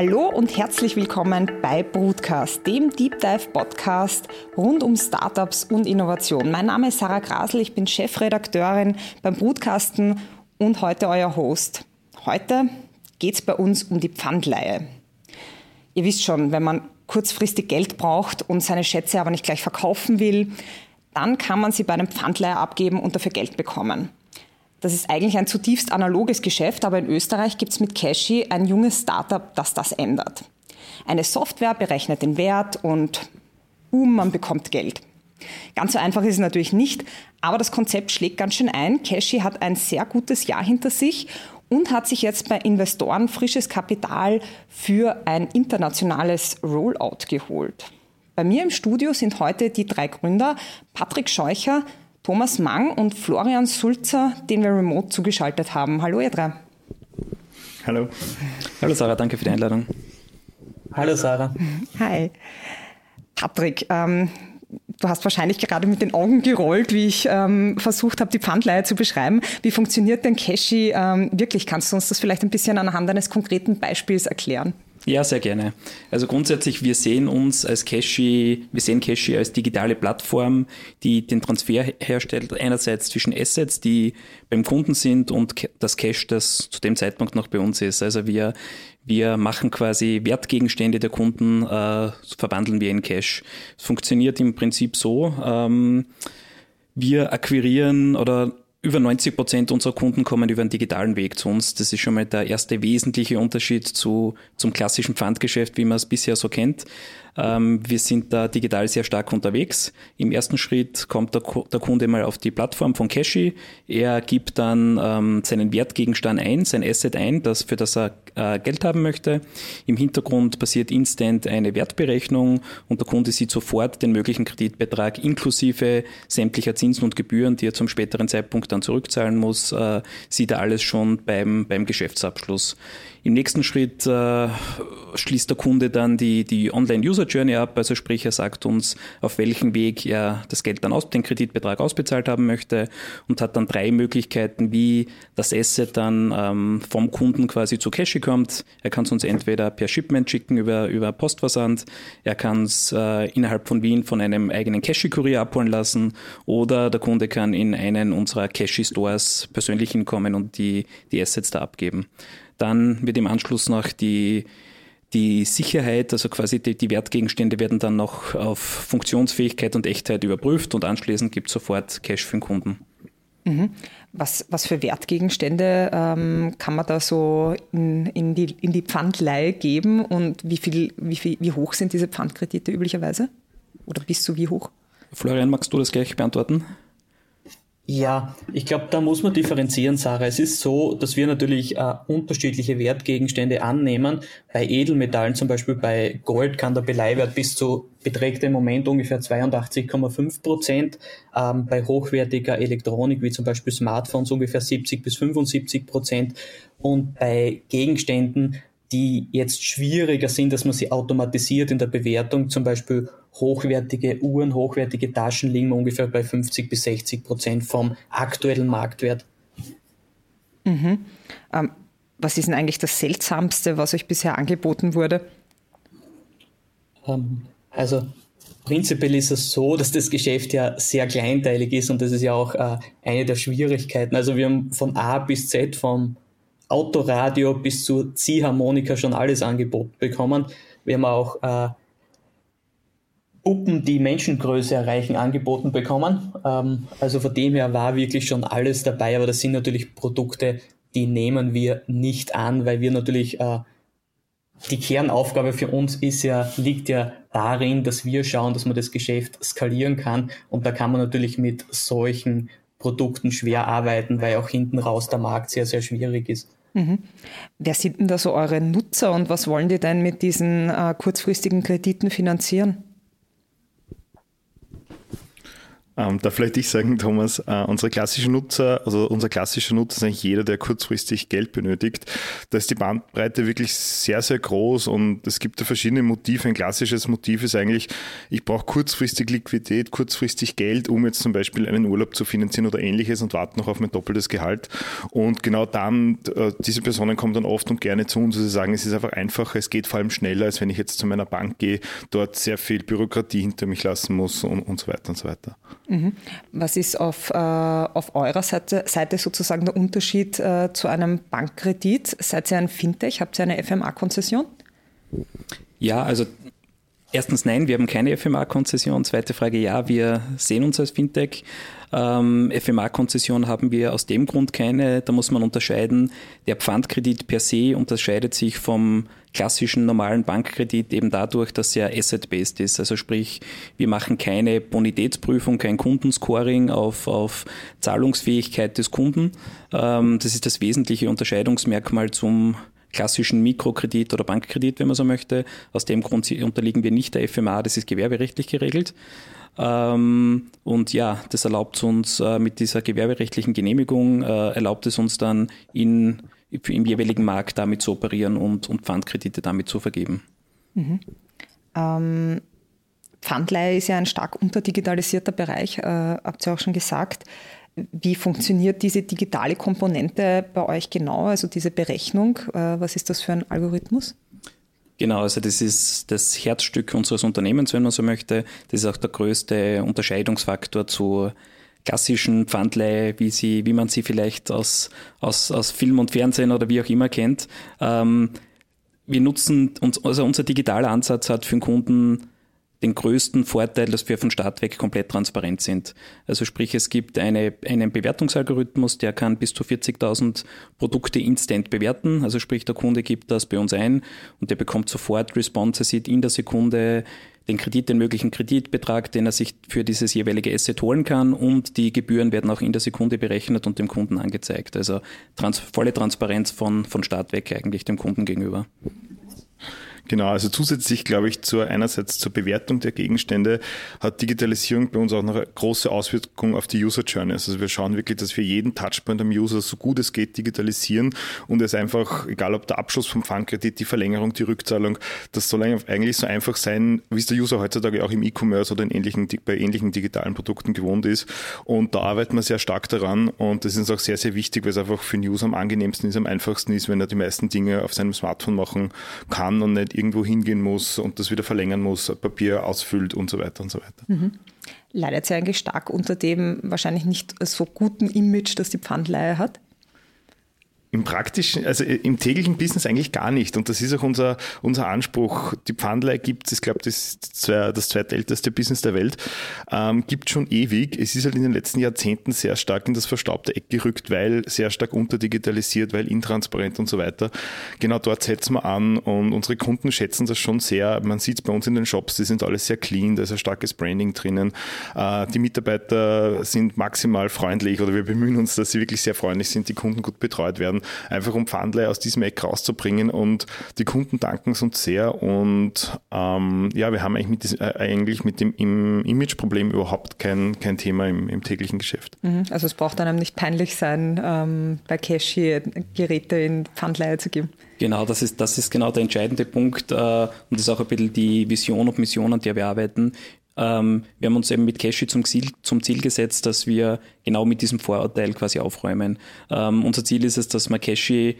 Hallo und herzlich willkommen bei Broadcast, dem Deep Dive Podcast rund um Startups und Innovation. Mein Name ist Sarah Grasel, ich bin Chefredakteurin beim Broadcasten und heute euer Host. Heute geht es bei uns um die Pfandleihe. Ihr wisst schon, wenn man kurzfristig Geld braucht und seine Schätze aber nicht gleich verkaufen will, dann kann man sie bei einem Pfandleiher abgeben und dafür Geld bekommen. Das ist eigentlich ein zutiefst analoges Geschäft, aber in Österreich gibt es mit Cashy ein junges Startup, das das ändert. Eine Software berechnet den Wert und boom, man bekommt Geld. Ganz so einfach ist es natürlich nicht, aber das Konzept schlägt ganz schön ein. Cashy hat ein sehr gutes Jahr hinter sich und hat sich jetzt bei Investoren frisches Kapital für ein internationales Rollout geholt. Bei mir im Studio sind heute die drei Gründer, Patrick Scheucher, Thomas Mang und Florian Sulzer, den wir remote zugeschaltet haben. Hallo ihr drei. Hallo. Hallo Sarah, danke für die Einladung. Hallo Sarah. Hi. Patrick, ähm, du hast wahrscheinlich gerade mit den Augen gerollt, wie ich ähm, versucht habe, die Pfandleihe zu beschreiben. Wie funktioniert denn Cashy ähm, wirklich? Kannst du uns das vielleicht ein bisschen anhand eines konkreten Beispiels erklären? Ja, sehr gerne. Also grundsätzlich, wir sehen uns als Cashy, wir sehen Cashy als digitale Plattform, die den Transfer herstellt, einerseits zwischen Assets, die beim Kunden sind und das Cash, das zu dem Zeitpunkt noch bei uns ist. Also wir, wir machen quasi Wertgegenstände der Kunden, äh, verwandeln wir in Cash. Es funktioniert im Prinzip so, ähm, wir akquirieren oder über 90 Prozent unserer Kunden kommen über einen digitalen Weg zu uns. Das ist schon mal der erste wesentliche Unterschied zu, zum klassischen Pfandgeschäft, wie man es bisher so kennt. Ähm, wir sind da digital sehr stark unterwegs. Im ersten Schritt kommt der, der Kunde mal auf die Plattform von Cashy. Er gibt dann ähm, seinen Wertgegenstand ein, sein Asset ein, das, für das er äh, Geld haben möchte. Im Hintergrund passiert instant eine Wertberechnung und der Kunde sieht sofort den möglichen Kreditbetrag inklusive sämtlicher Zinsen und Gebühren, die er zum späteren Zeitpunkt dann zurückzahlen muss, äh, sieht er alles schon beim, beim Geschäftsabschluss. Im nächsten Schritt äh, schließt der Kunde dann die, die Online-User-Journey ab, also sprich, er sagt uns, auf welchem Weg er das Geld dann aus, den Kreditbetrag ausbezahlt haben möchte und hat dann drei Möglichkeiten, wie das Asset dann ähm, vom Kunden quasi zu Cash kommt. Er kann es uns entweder per Shipment schicken über, über Postversand, er kann es äh, innerhalb von Wien von einem eigenen Cashy-Kurier abholen lassen oder der Kunde kann in einen unserer Cashy-Stores persönlich hinkommen und die, die Assets da abgeben. Dann wird im Anschluss noch die, die Sicherheit, also quasi die, die, Wertgegenstände werden dann noch auf Funktionsfähigkeit und Echtheit überprüft und anschließend gibt es sofort Cash für den Kunden. Mhm. Was, was für Wertgegenstände ähm, kann man da so in, in, die, in die Pfandleihe geben und wie, viel, wie, viel, wie hoch sind diese Pfandkredite üblicherweise? Oder bis zu wie hoch? Florian, magst du das gleich beantworten? Ja, ich glaube, da muss man differenzieren, Sarah. Es ist so, dass wir natürlich äh, unterschiedliche Wertgegenstände annehmen. Bei Edelmetallen, zum Beispiel bei Gold, kann der Beleihwert bis zu, beträgt im Moment ungefähr 82,5 Prozent. Ähm, bei hochwertiger Elektronik, wie zum Beispiel Smartphones, ungefähr 70 bis 75 Prozent. Und bei Gegenständen, die jetzt schwieriger sind, dass man sie automatisiert in der Bewertung, zum Beispiel hochwertige Uhren, hochwertige Taschen liegen ungefähr bei 50 bis 60 Prozent vom aktuellen Marktwert. Mhm. Ähm, was ist denn eigentlich das Seltsamste, was euch bisher angeboten wurde? Ähm, also prinzipiell ist es so, dass das Geschäft ja sehr kleinteilig ist und das ist ja auch äh, eine der Schwierigkeiten. Also wir haben von A bis Z, vom Autoradio bis zur Ziehharmonika schon alles angeboten bekommen. Wir haben auch äh, Puppen, die Menschengröße erreichen, angeboten bekommen. Ähm, also von dem her war wirklich schon alles dabei, aber das sind natürlich Produkte, die nehmen wir nicht an, weil wir natürlich äh, die Kernaufgabe für uns ist ja, liegt ja darin, dass wir schauen, dass man das Geschäft skalieren kann. Und da kann man natürlich mit solchen Produkten schwer arbeiten, weil auch hinten raus der Markt sehr, sehr schwierig ist. Mhm. Wer sind denn da so eure Nutzer und was wollen die denn mit diesen äh, kurzfristigen Krediten finanzieren? Ähm, da vielleicht ich sagen, Thomas, äh, unsere klassischen Nutzer, also unser klassischer Nutzer ist eigentlich jeder, der kurzfristig Geld benötigt. Da ist die Bandbreite wirklich sehr, sehr groß und es gibt da verschiedene Motive. Ein klassisches Motiv ist eigentlich, ich brauche kurzfristig Liquidität, kurzfristig Geld, um jetzt zum Beispiel einen Urlaub zu finanzieren oder ähnliches und warte noch auf mein doppeltes Gehalt. Und genau dann, äh, diese Personen kommen dann oft und gerne zu uns und sie sagen, es ist einfach einfacher, es geht vor allem schneller, als wenn ich jetzt zu meiner Bank gehe, dort sehr viel Bürokratie hinter mich lassen muss und, und so weiter und so weiter. Mhm. Was ist auf, äh, auf eurer Seite, Seite sozusagen der Unterschied äh, zu einem Bankkredit? Seid ihr ein Fintech? Habt ihr eine FMA-Konzession? Ja, also erstens nein, wir haben keine FMA-Konzession. Zweite Frage, ja, wir sehen uns als Fintech. Ähm, FMA-Konzession haben wir aus dem Grund keine. Da muss man unterscheiden. Der Pfandkredit per se unterscheidet sich vom klassischen normalen Bankkredit eben dadurch, dass er asset-based ist. Also sprich, wir machen keine Bonitätsprüfung, kein Kundenscoring auf, auf Zahlungsfähigkeit des Kunden. Ähm, das ist das wesentliche Unterscheidungsmerkmal zum klassischen Mikrokredit oder Bankkredit, wenn man so möchte. Aus dem Grund unterliegen wir nicht der FMA, das ist gewerberechtlich geregelt. Ähm, und ja, das erlaubt uns äh, mit dieser gewerberechtlichen Genehmigung, äh, erlaubt es uns dann in, im jeweiligen Markt damit zu operieren und, und Pfandkredite damit zu vergeben. Mhm. Ähm, Pfandleihe ist ja ein stark unterdigitalisierter Bereich, äh, habt ihr auch schon gesagt. Wie funktioniert diese digitale Komponente bei euch genau, also diese Berechnung? Äh, was ist das für ein Algorithmus? Genau, also das ist das Herzstück unseres Unternehmens, wenn man so möchte. Das ist auch der größte Unterscheidungsfaktor zu klassischen Pfandleihe, wie sie, wie man sie vielleicht aus, aus, aus Film und Fernsehen oder wie auch immer kennt. Ähm, wir nutzen uns, also unser digitaler Ansatz hat für den Kunden den größten Vorteil, dass wir von Start weg komplett transparent sind. Also sprich, es gibt eine, einen Bewertungsalgorithmus, der kann bis zu 40.000 Produkte instant bewerten. Also sprich, der Kunde gibt das bei uns ein und der bekommt sofort Response, sieht in der Sekunde den Kredit, den möglichen Kreditbetrag, den er sich für dieses jeweilige Asset holen kann und die Gebühren werden auch in der Sekunde berechnet und dem Kunden angezeigt. Also trans volle Transparenz von, von Start weg eigentlich dem Kunden gegenüber. Genau, also zusätzlich glaube ich zur einerseits zur Bewertung der Gegenstände hat Digitalisierung bei uns auch noch eine große Auswirkung auf die User Journey. Also wir schauen wirklich, dass wir jeden Touchpoint am User so gut es geht digitalisieren und es einfach, egal ob der Abschluss vom Pfandkredit, die Verlängerung, die Rückzahlung, das soll eigentlich so einfach sein, wie es der User heutzutage auch im E-Commerce oder in ähnlichen, bei ähnlichen digitalen Produkten gewohnt ist. Und da arbeiten wir sehr stark daran und das ist uns auch sehr, sehr wichtig, weil es einfach für den User am angenehmsten ist, am einfachsten ist, wenn er die meisten Dinge auf seinem Smartphone machen kann und nicht irgendwo hingehen muss und das wieder verlängern muss, Papier ausfüllt und so weiter und so weiter. Mhm. Leidet sie eigentlich stark unter dem wahrscheinlich nicht so guten Image, das die Pfandleihe hat? Im praktischen, also im täglichen Business eigentlich gar nicht. Und das ist auch unser, unser Anspruch. Die Pfandleihe gibt es, ich glaube, das das zweitälteste Business der Welt, ähm, gibt schon ewig. Es ist halt in den letzten Jahrzehnten sehr stark in das verstaubte Eck gerückt, weil sehr stark unterdigitalisiert, weil intransparent und so weiter. Genau dort setzen wir an und unsere Kunden schätzen das schon sehr. Man sieht es bei uns in den Shops, die sind alles sehr clean, da ist ein starkes Branding drinnen. Äh, die Mitarbeiter sind maximal freundlich oder wir bemühen uns, dass sie wirklich sehr freundlich sind, die Kunden gut betreut werden einfach um Pfandleihe aus diesem Eck rauszubringen und die Kunden danken es uns sehr und ähm, ja, wir haben eigentlich mit, diesem, äh, eigentlich mit dem im Imageproblem überhaupt kein, kein Thema im, im täglichen Geschäft. Mhm. Also es braucht einem nicht peinlich sein, ähm, bei Cashy Geräte in Pfandleihe zu geben. Genau, das ist, das ist genau der entscheidende Punkt äh, und das ist auch ein bisschen die Vision und Mission, an der wir arbeiten. Ähm, wir haben uns eben mit Cashy zum Ziel, zum Ziel gesetzt, dass wir genau mit diesem Vorurteil quasi aufräumen. Ähm, unser Ziel ist es, dass man Cashy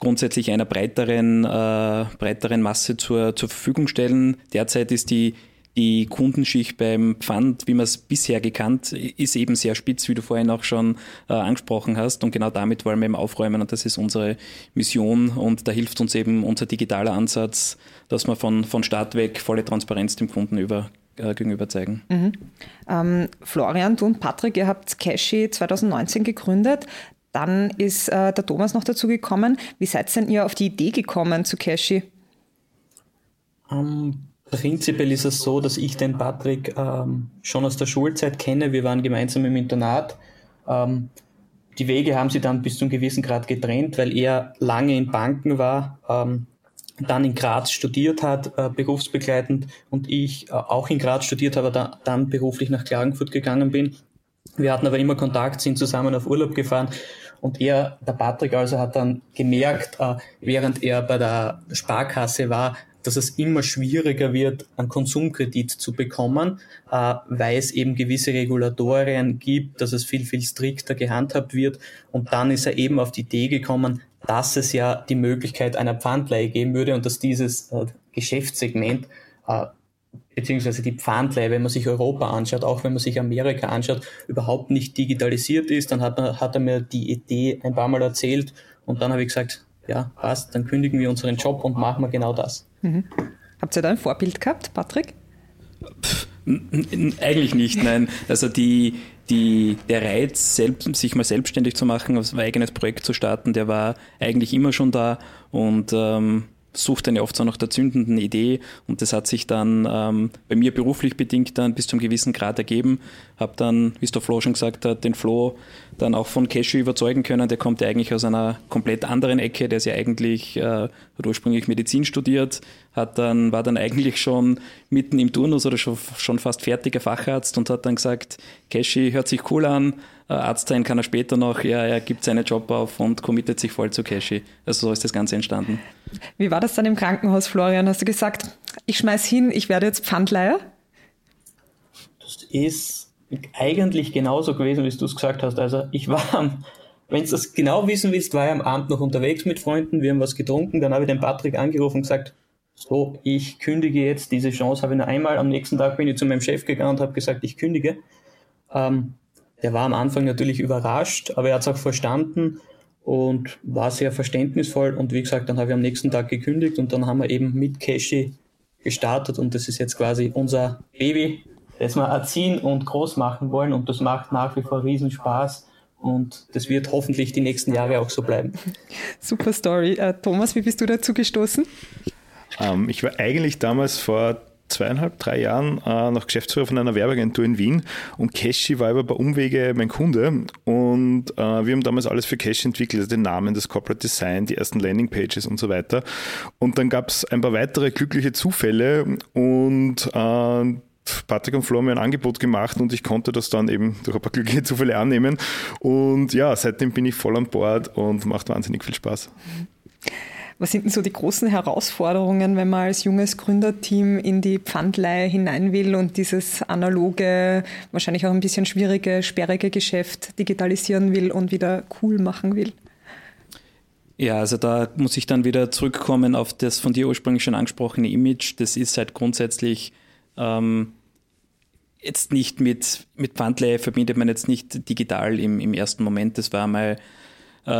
grundsätzlich einer breiteren, äh, breiteren Masse zur, zur Verfügung stellen. Derzeit ist die die Kundenschicht beim Pfand, wie man es bisher gekannt, ist eben sehr spitz, wie du vorhin auch schon äh, angesprochen hast. Und genau damit wollen wir eben aufräumen und das ist unsere Mission und da hilft uns eben unser digitaler Ansatz, dass wir von, von Start weg volle Transparenz dem Kunden über, äh, gegenüber zeigen. Mhm. Ähm, Florian, du und Patrick, ihr habt Cashy 2019 gegründet. Dann ist äh, der Thomas noch dazu gekommen. Wie seid denn ihr auf die Idee gekommen zu Cashy? Um, ähm, prinzipiell ist es so, dass ich den Patrick ähm, schon aus der Schulzeit kenne. Wir waren gemeinsam im Internat. Ähm, die Wege haben sie dann bis zu einem gewissen Grad getrennt, weil er lange in Banken war, ähm, dann in Graz studiert hat, äh, berufsbegleitend, und ich äh, auch in Graz studiert habe, da, dann beruflich nach Klagenfurt gegangen bin. Wir hatten aber immer Kontakt, sind zusammen auf Urlaub gefahren und er, der Patrick, also hat dann gemerkt, äh, während er bei der Sparkasse war, dass es immer schwieriger wird, einen Konsumkredit zu bekommen, äh, weil es eben gewisse Regulatorien gibt, dass es viel, viel strikter gehandhabt wird. Und dann ist er eben auf die Idee gekommen, dass es ja die Möglichkeit einer Pfandleihe geben würde und dass dieses äh, Geschäftssegment äh, beziehungsweise die Pfandleihe, wenn man sich Europa anschaut, auch wenn man sich Amerika anschaut, überhaupt nicht digitalisiert ist. Dann hat, hat er mir die Idee ein paar Mal erzählt und dann habe ich gesagt, ja, passt, dann kündigen wir unseren Job und machen wir genau das. Mhm. Habt ihr da ein Vorbild gehabt, Patrick? Pff, eigentlich nicht, nein. Also die, die, der Reiz, selbst, sich mal selbstständig zu machen, ein eigenes Projekt zu starten, der war eigentlich immer schon da und ähm, sucht dann ja oft so nach der zündenden Idee und das hat sich dann ähm, bei mir beruflich bedingt dann bis zum gewissen Grad ergeben. Habe dann, wie es der Flo schon gesagt hat, den Flo dann auch von Cashew überzeugen können. Der kommt ja eigentlich aus einer komplett anderen Ecke. Der ist ja eigentlich, äh, hat ursprünglich Medizin studiert, hat dann, war dann eigentlich schon mitten im Turnus oder schon, schon fast fertiger Facharzt und hat dann gesagt, Cashew hört sich cool an, Arzt sein kann er später noch, ja, er gibt seinen Job auf und committet sich voll zu Cashy. Also so ist das Ganze entstanden. Wie war das dann im Krankenhaus, Florian? Hast du gesagt, ich schmeiß hin, ich werde jetzt Pfandleiher? Das ist eigentlich genauso gewesen, wie du es gesagt hast. Also ich war wenn du das genau wissen willst, war ich am Abend noch unterwegs mit Freunden, wir haben was getrunken, dann habe ich den Patrick angerufen und gesagt, so, ich kündige jetzt, diese Chance habe ich nur einmal, am nächsten Tag bin ich zu meinem Chef gegangen und habe gesagt, ich kündige. Ähm, der war am Anfang natürlich überrascht, aber er hat es auch verstanden und war sehr verständnisvoll. Und wie gesagt, dann habe ich am nächsten Tag gekündigt und dann haben wir eben mit Cashy gestartet und das ist jetzt quasi unser Baby, das wir erziehen und groß machen wollen und das macht nach wie vor riesen Spaß. Und das wird hoffentlich die nächsten Jahre auch so bleiben. Super Story. Uh, Thomas, wie bist du dazu gestoßen? Ähm, ich war eigentlich damals vor zweieinhalb, drei Jahren äh, noch Geschäftsführer von einer Werbeagentur in Wien und Cashy war über Umwege mein Kunde und äh, wir haben damals alles für Cashy entwickelt, also den Namen, das Corporate Design, die ersten Landingpages und so weiter. Und dann gab es ein paar weitere glückliche Zufälle und äh, Patrick und Flo haben mir ein Angebot gemacht und ich konnte das dann eben durch ein paar glückliche Zufälle annehmen. Und ja, seitdem bin ich voll an Bord und macht wahnsinnig viel Spaß. Was sind denn so die großen Herausforderungen, wenn man als junges Gründerteam in die Pfandleihe hinein will und dieses analoge, wahrscheinlich auch ein bisschen schwierige, sperrige Geschäft digitalisieren will und wieder cool machen will? Ja, also da muss ich dann wieder zurückkommen auf das von dir ursprünglich schon angesprochene Image. Das ist halt grundsätzlich ähm, jetzt nicht mit, mit Pfandleihe verbindet man jetzt nicht digital im, im ersten Moment. Das war mal äh,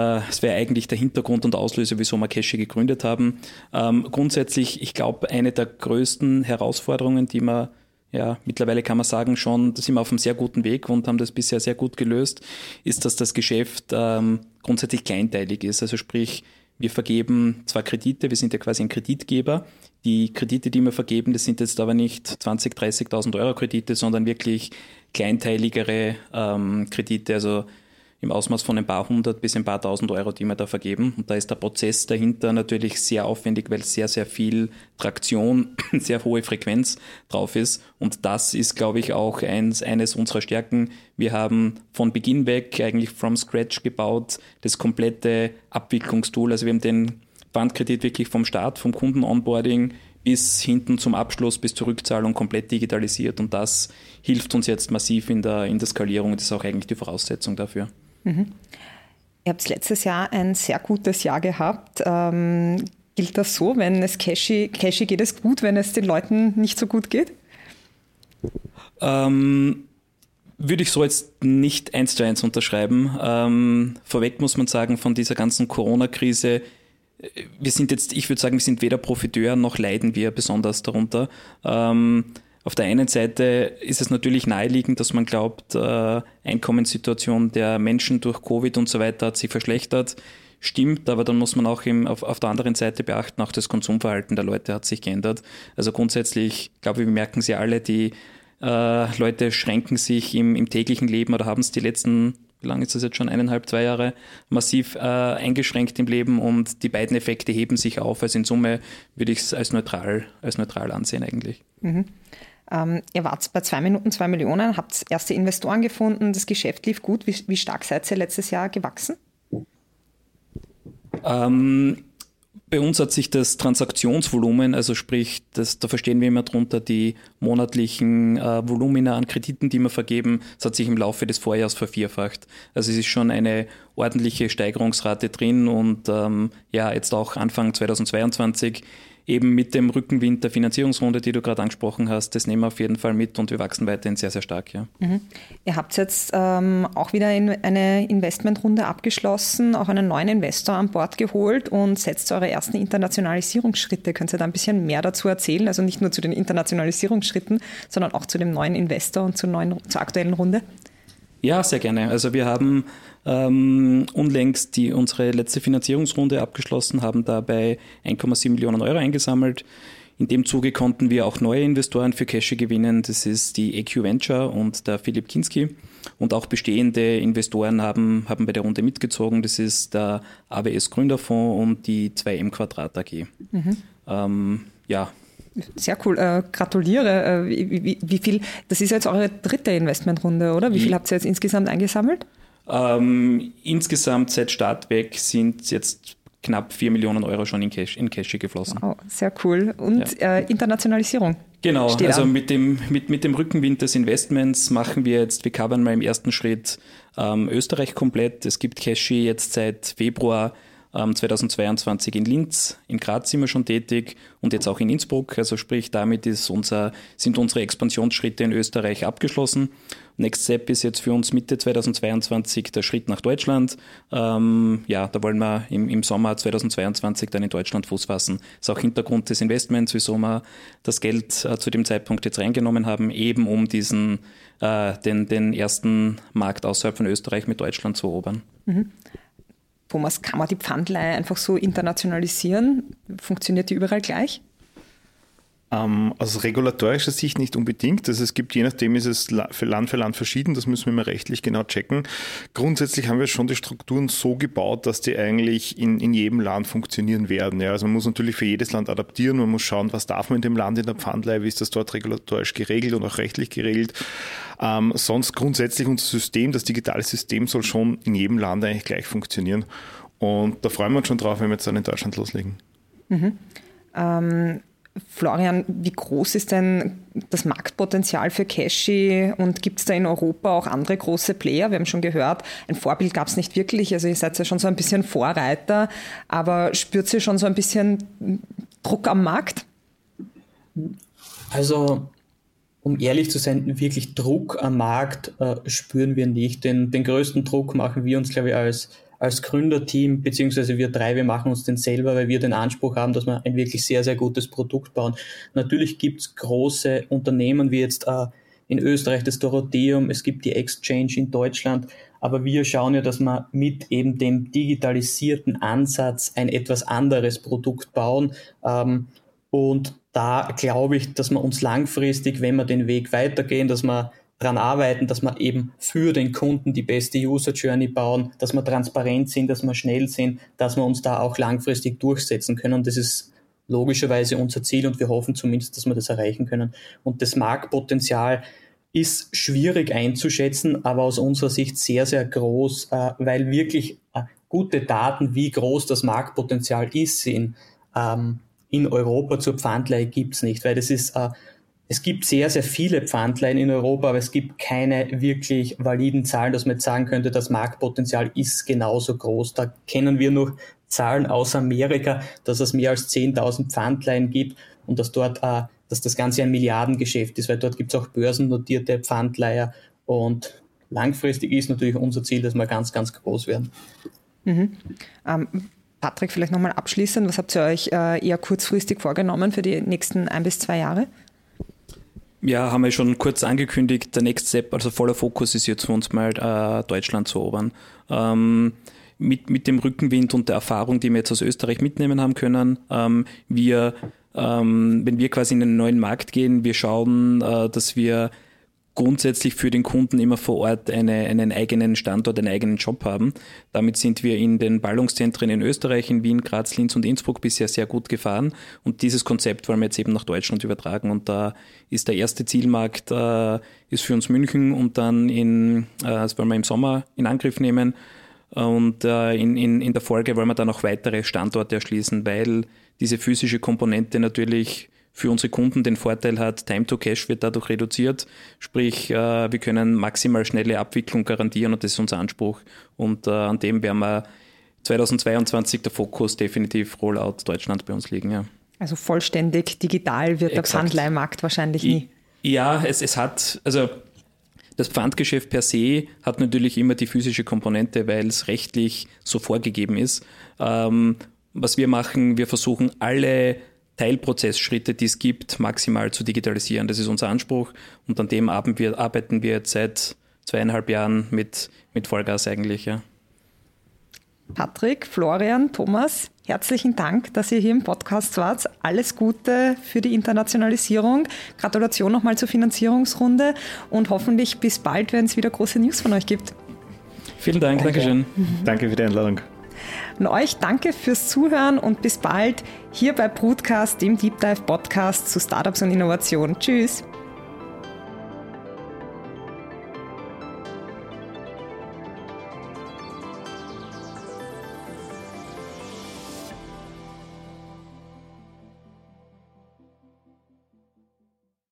wäre eigentlich der Hintergrund und Auslöser, wieso wir Cache gegründet haben. Ähm, grundsätzlich, ich glaube, eine der größten Herausforderungen, die wir ja, mittlerweile kann man sagen, schon, sind wir auf einem sehr guten Weg und haben das bisher sehr gut gelöst, ist, dass das Geschäft ähm, grundsätzlich kleinteilig ist. Also sprich, wir vergeben zwar Kredite, wir sind ja quasi ein Kreditgeber. Die Kredite, die wir vergeben, das sind jetzt aber nicht 20.000, 30.000 Euro Kredite, sondern wirklich kleinteiligere ähm, Kredite. Also im Ausmaß von ein paar hundert bis ein paar tausend Euro, die wir da vergeben. Und da ist der Prozess dahinter natürlich sehr aufwendig, weil sehr, sehr viel Traktion, sehr hohe Frequenz drauf ist. Und das ist, glaube ich, auch eins, eines unserer Stärken. Wir haben von Beginn weg eigentlich from scratch gebaut, das komplette Abwicklungstool. Also wir haben den Bandkredit wirklich vom Start, vom Kunden-Onboarding bis hinten zum Abschluss, bis zur Rückzahlung komplett digitalisiert. Und das hilft uns jetzt massiv in der, in der Skalierung. Das ist auch eigentlich die Voraussetzung dafür. Mhm. Ihr habt letztes Jahr ein sehr gutes Jahr gehabt. Ähm, gilt das so, wenn es Cashy, Cashy geht es gut, wenn es den Leuten nicht so gut geht? Ähm, würde ich so jetzt nicht eins zu eins unterschreiben. Ähm, vorweg muss man sagen, von dieser ganzen Corona-Krise, äh, wir sind jetzt, ich würde sagen, wir sind weder Profiteur noch leiden wir besonders darunter. Ähm, auf der einen Seite ist es natürlich naheliegend, dass man glaubt, äh, Einkommenssituation der Menschen durch Covid und so weiter hat sich verschlechtert. Stimmt, aber dann muss man auch im, auf, auf der anderen Seite beachten, auch das Konsumverhalten der Leute hat sich geändert. Also grundsätzlich, glaube ich, wir merken sie alle, die äh, Leute schränken sich im, im täglichen Leben oder haben es die letzten wie lange ist das jetzt schon, eineinhalb, zwei Jahre, massiv äh, eingeschränkt im Leben und die beiden Effekte heben sich auf. Also in Summe würde ich es als neutral, als neutral ansehen eigentlich. Mhm. Ähm, ihr wart bei zwei Minuten zwei Millionen, habt erste Investoren gefunden, das Geschäft lief gut. Wie, wie stark seid ihr letztes Jahr gewachsen? Ähm, bei uns hat sich das Transaktionsvolumen, also sprich, das, da verstehen wir immer drunter die monatlichen äh, Volumina an Krediten, die wir vergeben, das hat sich im Laufe des Vorjahres vervierfacht. Also es ist schon eine ordentliche Steigerungsrate drin und ähm, ja, jetzt auch Anfang 2022 eben mit dem Rückenwind der Finanzierungsrunde, die du gerade angesprochen hast, das nehmen wir auf jeden Fall mit und wir wachsen weiterhin sehr, sehr stark. Ja. Mhm. Ihr habt jetzt ähm, auch wieder in eine Investmentrunde abgeschlossen, auch einen neuen Investor an Bord geholt und setzt eure ersten Internationalisierungsschritte. Könnt ihr da ein bisschen mehr dazu erzählen? Also nicht nur zu den Internationalisierungsschritten, sondern auch zu dem neuen Investor und zur, neuen, zur aktuellen Runde? Ja, sehr gerne. Also wir haben ähm, unlängst die, unsere letzte Finanzierungsrunde abgeschlossen, haben dabei 1,7 Millionen Euro eingesammelt. In dem Zuge konnten wir auch neue Investoren für Cache gewinnen. Das ist die EQ Venture und der Philipp Kinski. Und auch bestehende Investoren haben, haben bei der Runde mitgezogen. Das ist der AWS Gründerfonds und die 2M Quadrat AG. Mhm. Ähm, ja, sehr cool. Äh, gratuliere. Äh, wie, wie, wie, viel, das ist jetzt eure dritte Investmentrunde, oder? Wie viel habt ihr jetzt insgesamt eingesammelt? Ähm, insgesamt seit Start weg sind jetzt knapp 4 Millionen Euro schon in Cash, in Cash geflossen. Wow, sehr cool. Und ja. äh, Internationalisierung. Genau, also mit dem, mit, mit dem Rückenwind des Investments machen wir jetzt, wir covern mal im ersten Schritt ähm, Österreich komplett. Es gibt Cashy jetzt seit Februar 2022 ähm, in Linz, in Graz sind wir schon tätig und jetzt auch in Innsbruck. Also sprich, damit ist unser, sind unsere Expansionsschritte in Österreich abgeschlossen. Next Step ist jetzt für uns Mitte 2022 der Schritt nach Deutschland. Ähm, ja, da wollen wir im, im, Sommer 2022 dann in Deutschland Fuß fassen. Ist auch Hintergrund des Investments, wieso wir das Geld äh, zu dem Zeitpunkt jetzt reingenommen haben, eben um diesen, äh, den, den ersten Markt außerhalb von Österreich mit Deutschland zu erobern. Mhm. Thomas, kann man die Pfandleihe einfach so internationalisieren? Funktioniert die überall gleich? Ähm, aus regulatorischer Sicht nicht unbedingt. Also es gibt, je nachdem ist es für Land für Land verschieden, das müssen wir mal rechtlich genau checken. Grundsätzlich haben wir schon die Strukturen so gebaut, dass die eigentlich in, in jedem Land funktionieren werden. Ja, also man muss natürlich für jedes Land adaptieren, man muss schauen, was darf man in dem Land in der Pfandleihe, wie ist das dort regulatorisch geregelt und auch rechtlich geregelt. Ähm, sonst grundsätzlich unser System, das digitale System soll schon in jedem Land eigentlich gleich funktionieren. Und da freuen wir uns schon drauf, wenn wir jetzt dann in Deutschland loslegen. Mhm. Ähm, Florian, wie groß ist denn das Marktpotenzial für Cashy und gibt es da in Europa auch andere große Player? Wir haben schon gehört, ein Vorbild gab es nicht wirklich, also ihr seid ja schon so ein bisschen Vorreiter, aber spürt ihr schon so ein bisschen Druck am Markt? Also um ehrlich zu sein, wirklich Druck am Markt äh, spüren wir nicht. Den, den größten Druck machen wir uns, glaube ich, als, als Gründerteam, beziehungsweise wir drei, wir machen uns den selber, weil wir den Anspruch haben, dass wir ein wirklich sehr, sehr gutes Produkt bauen. Natürlich gibt's große Unternehmen wie jetzt äh, in Österreich das Dorotheum, es gibt die Exchange in Deutschland, aber wir schauen ja, dass wir mit eben dem digitalisierten Ansatz ein etwas anderes Produkt bauen. Ähm, und da glaube ich, dass wir uns langfristig, wenn wir den Weg weitergehen, dass wir daran arbeiten, dass wir eben für den Kunden die beste User Journey bauen, dass wir transparent sind, dass wir schnell sind, dass wir uns da auch langfristig durchsetzen können. Das ist logischerweise unser Ziel und wir hoffen zumindest, dass wir das erreichen können. Und das Marktpotenzial ist schwierig einzuschätzen, aber aus unserer Sicht sehr, sehr groß, äh, weil wirklich äh, gute Daten, wie groß das Marktpotenzial ist, sind. Ähm, in Europa zur Pfandleihe gibt's nicht, weil das ist, äh, es gibt sehr, sehr viele Pfandleihen in Europa, aber es gibt keine wirklich validen Zahlen, dass man jetzt sagen könnte, das Marktpotenzial ist genauso groß. Da kennen wir noch Zahlen aus Amerika, dass es mehr als 10.000 Pfandleihen gibt und dass dort, äh, dass das Ganze ein Milliardengeschäft ist, weil dort gibt's auch börsennotierte Pfandleiher und langfristig ist natürlich unser Ziel, dass wir ganz, ganz groß werden. Mhm. Ähm, Patrick, vielleicht nochmal abschließend, was habt ihr euch äh, eher kurzfristig vorgenommen für die nächsten ein bis zwei Jahre? Ja, haben wir schon kurz angekündigt, der Next Step, also voller Fokus ist jetzt für uns mal äh, Deutschland zu erobern. Ähm, mit, mit dem Rückenwind und der Erfahrung, die wir jetzt aus Österreich mitnehmen haben können, ähm, wir, ähm, wenn wir quasi in einen neuen Markt gehen, wir schauen, äh, dass wir grundsätzlich für den Kunden immer vor Ort eine, einen eigenen Standort, einen eigenen Job haben. Damit sind wir in den Ballungszentren in Österreich, in Wien, Graz, Linz und Innsbruck bisher sehr gut gefahren. Und dieses Konzept wollen wir jetzt eben nach Deutschland übertragen. Und da ist der erste Zielmarkt äh, ist für uns München und dann in, äh, das wollen wir im Sommer in Angriff nehmen. Und äh, in, in, in der Folge wollen wir dann auch weitere Standorte erschließen, weil diese physische Komponente natürlich für unsere Kunden den Vorteil hat, Time to Cash wird dadurch reduziert. Sprich, äh, wir können maximal schnelle Abwicklung garantieren und das ist unser Anspruch. Und äh, an dem werden wir 2022 der Fokus definitiv Rollout Deutschland bei uns liegen. Ja. Also vollständig digital wird Exakt. der Pfandleihmarkt wahrscheinlich nie. Ja, es, es hat, also das Pfandgeschäft per se hat natürlich immer die physische Komponente, weil es rechtlich so vorgegeben ist. Ähm, was wir machen, wir versuchen alle Teilprozessschritte, die es gibt, maximal zu digitalisieren. Das ist unser Anspruch und an dem arbeiten wir jetzt seit zweieinhalb Jahren mit, mit Vollgas eigentlich. Ja. Patrick, Florian, Thomas, herzlichen Dank, dass ihr hier im Podcast wart. Alles Gute für die Internationalisierung. Gratulation nochmal zur Finanzierungsrunde und hoffentlich bis bald, wenn es wieder große News von euch gibt. Vielen Dank, Danke. Dankeschön. Danke für die Einladung. Und euch danke fürs Zuhören und bis bald hier bei Broadcast, dem Deep Dive Podcast zu Startups und Innovation. Tschüss.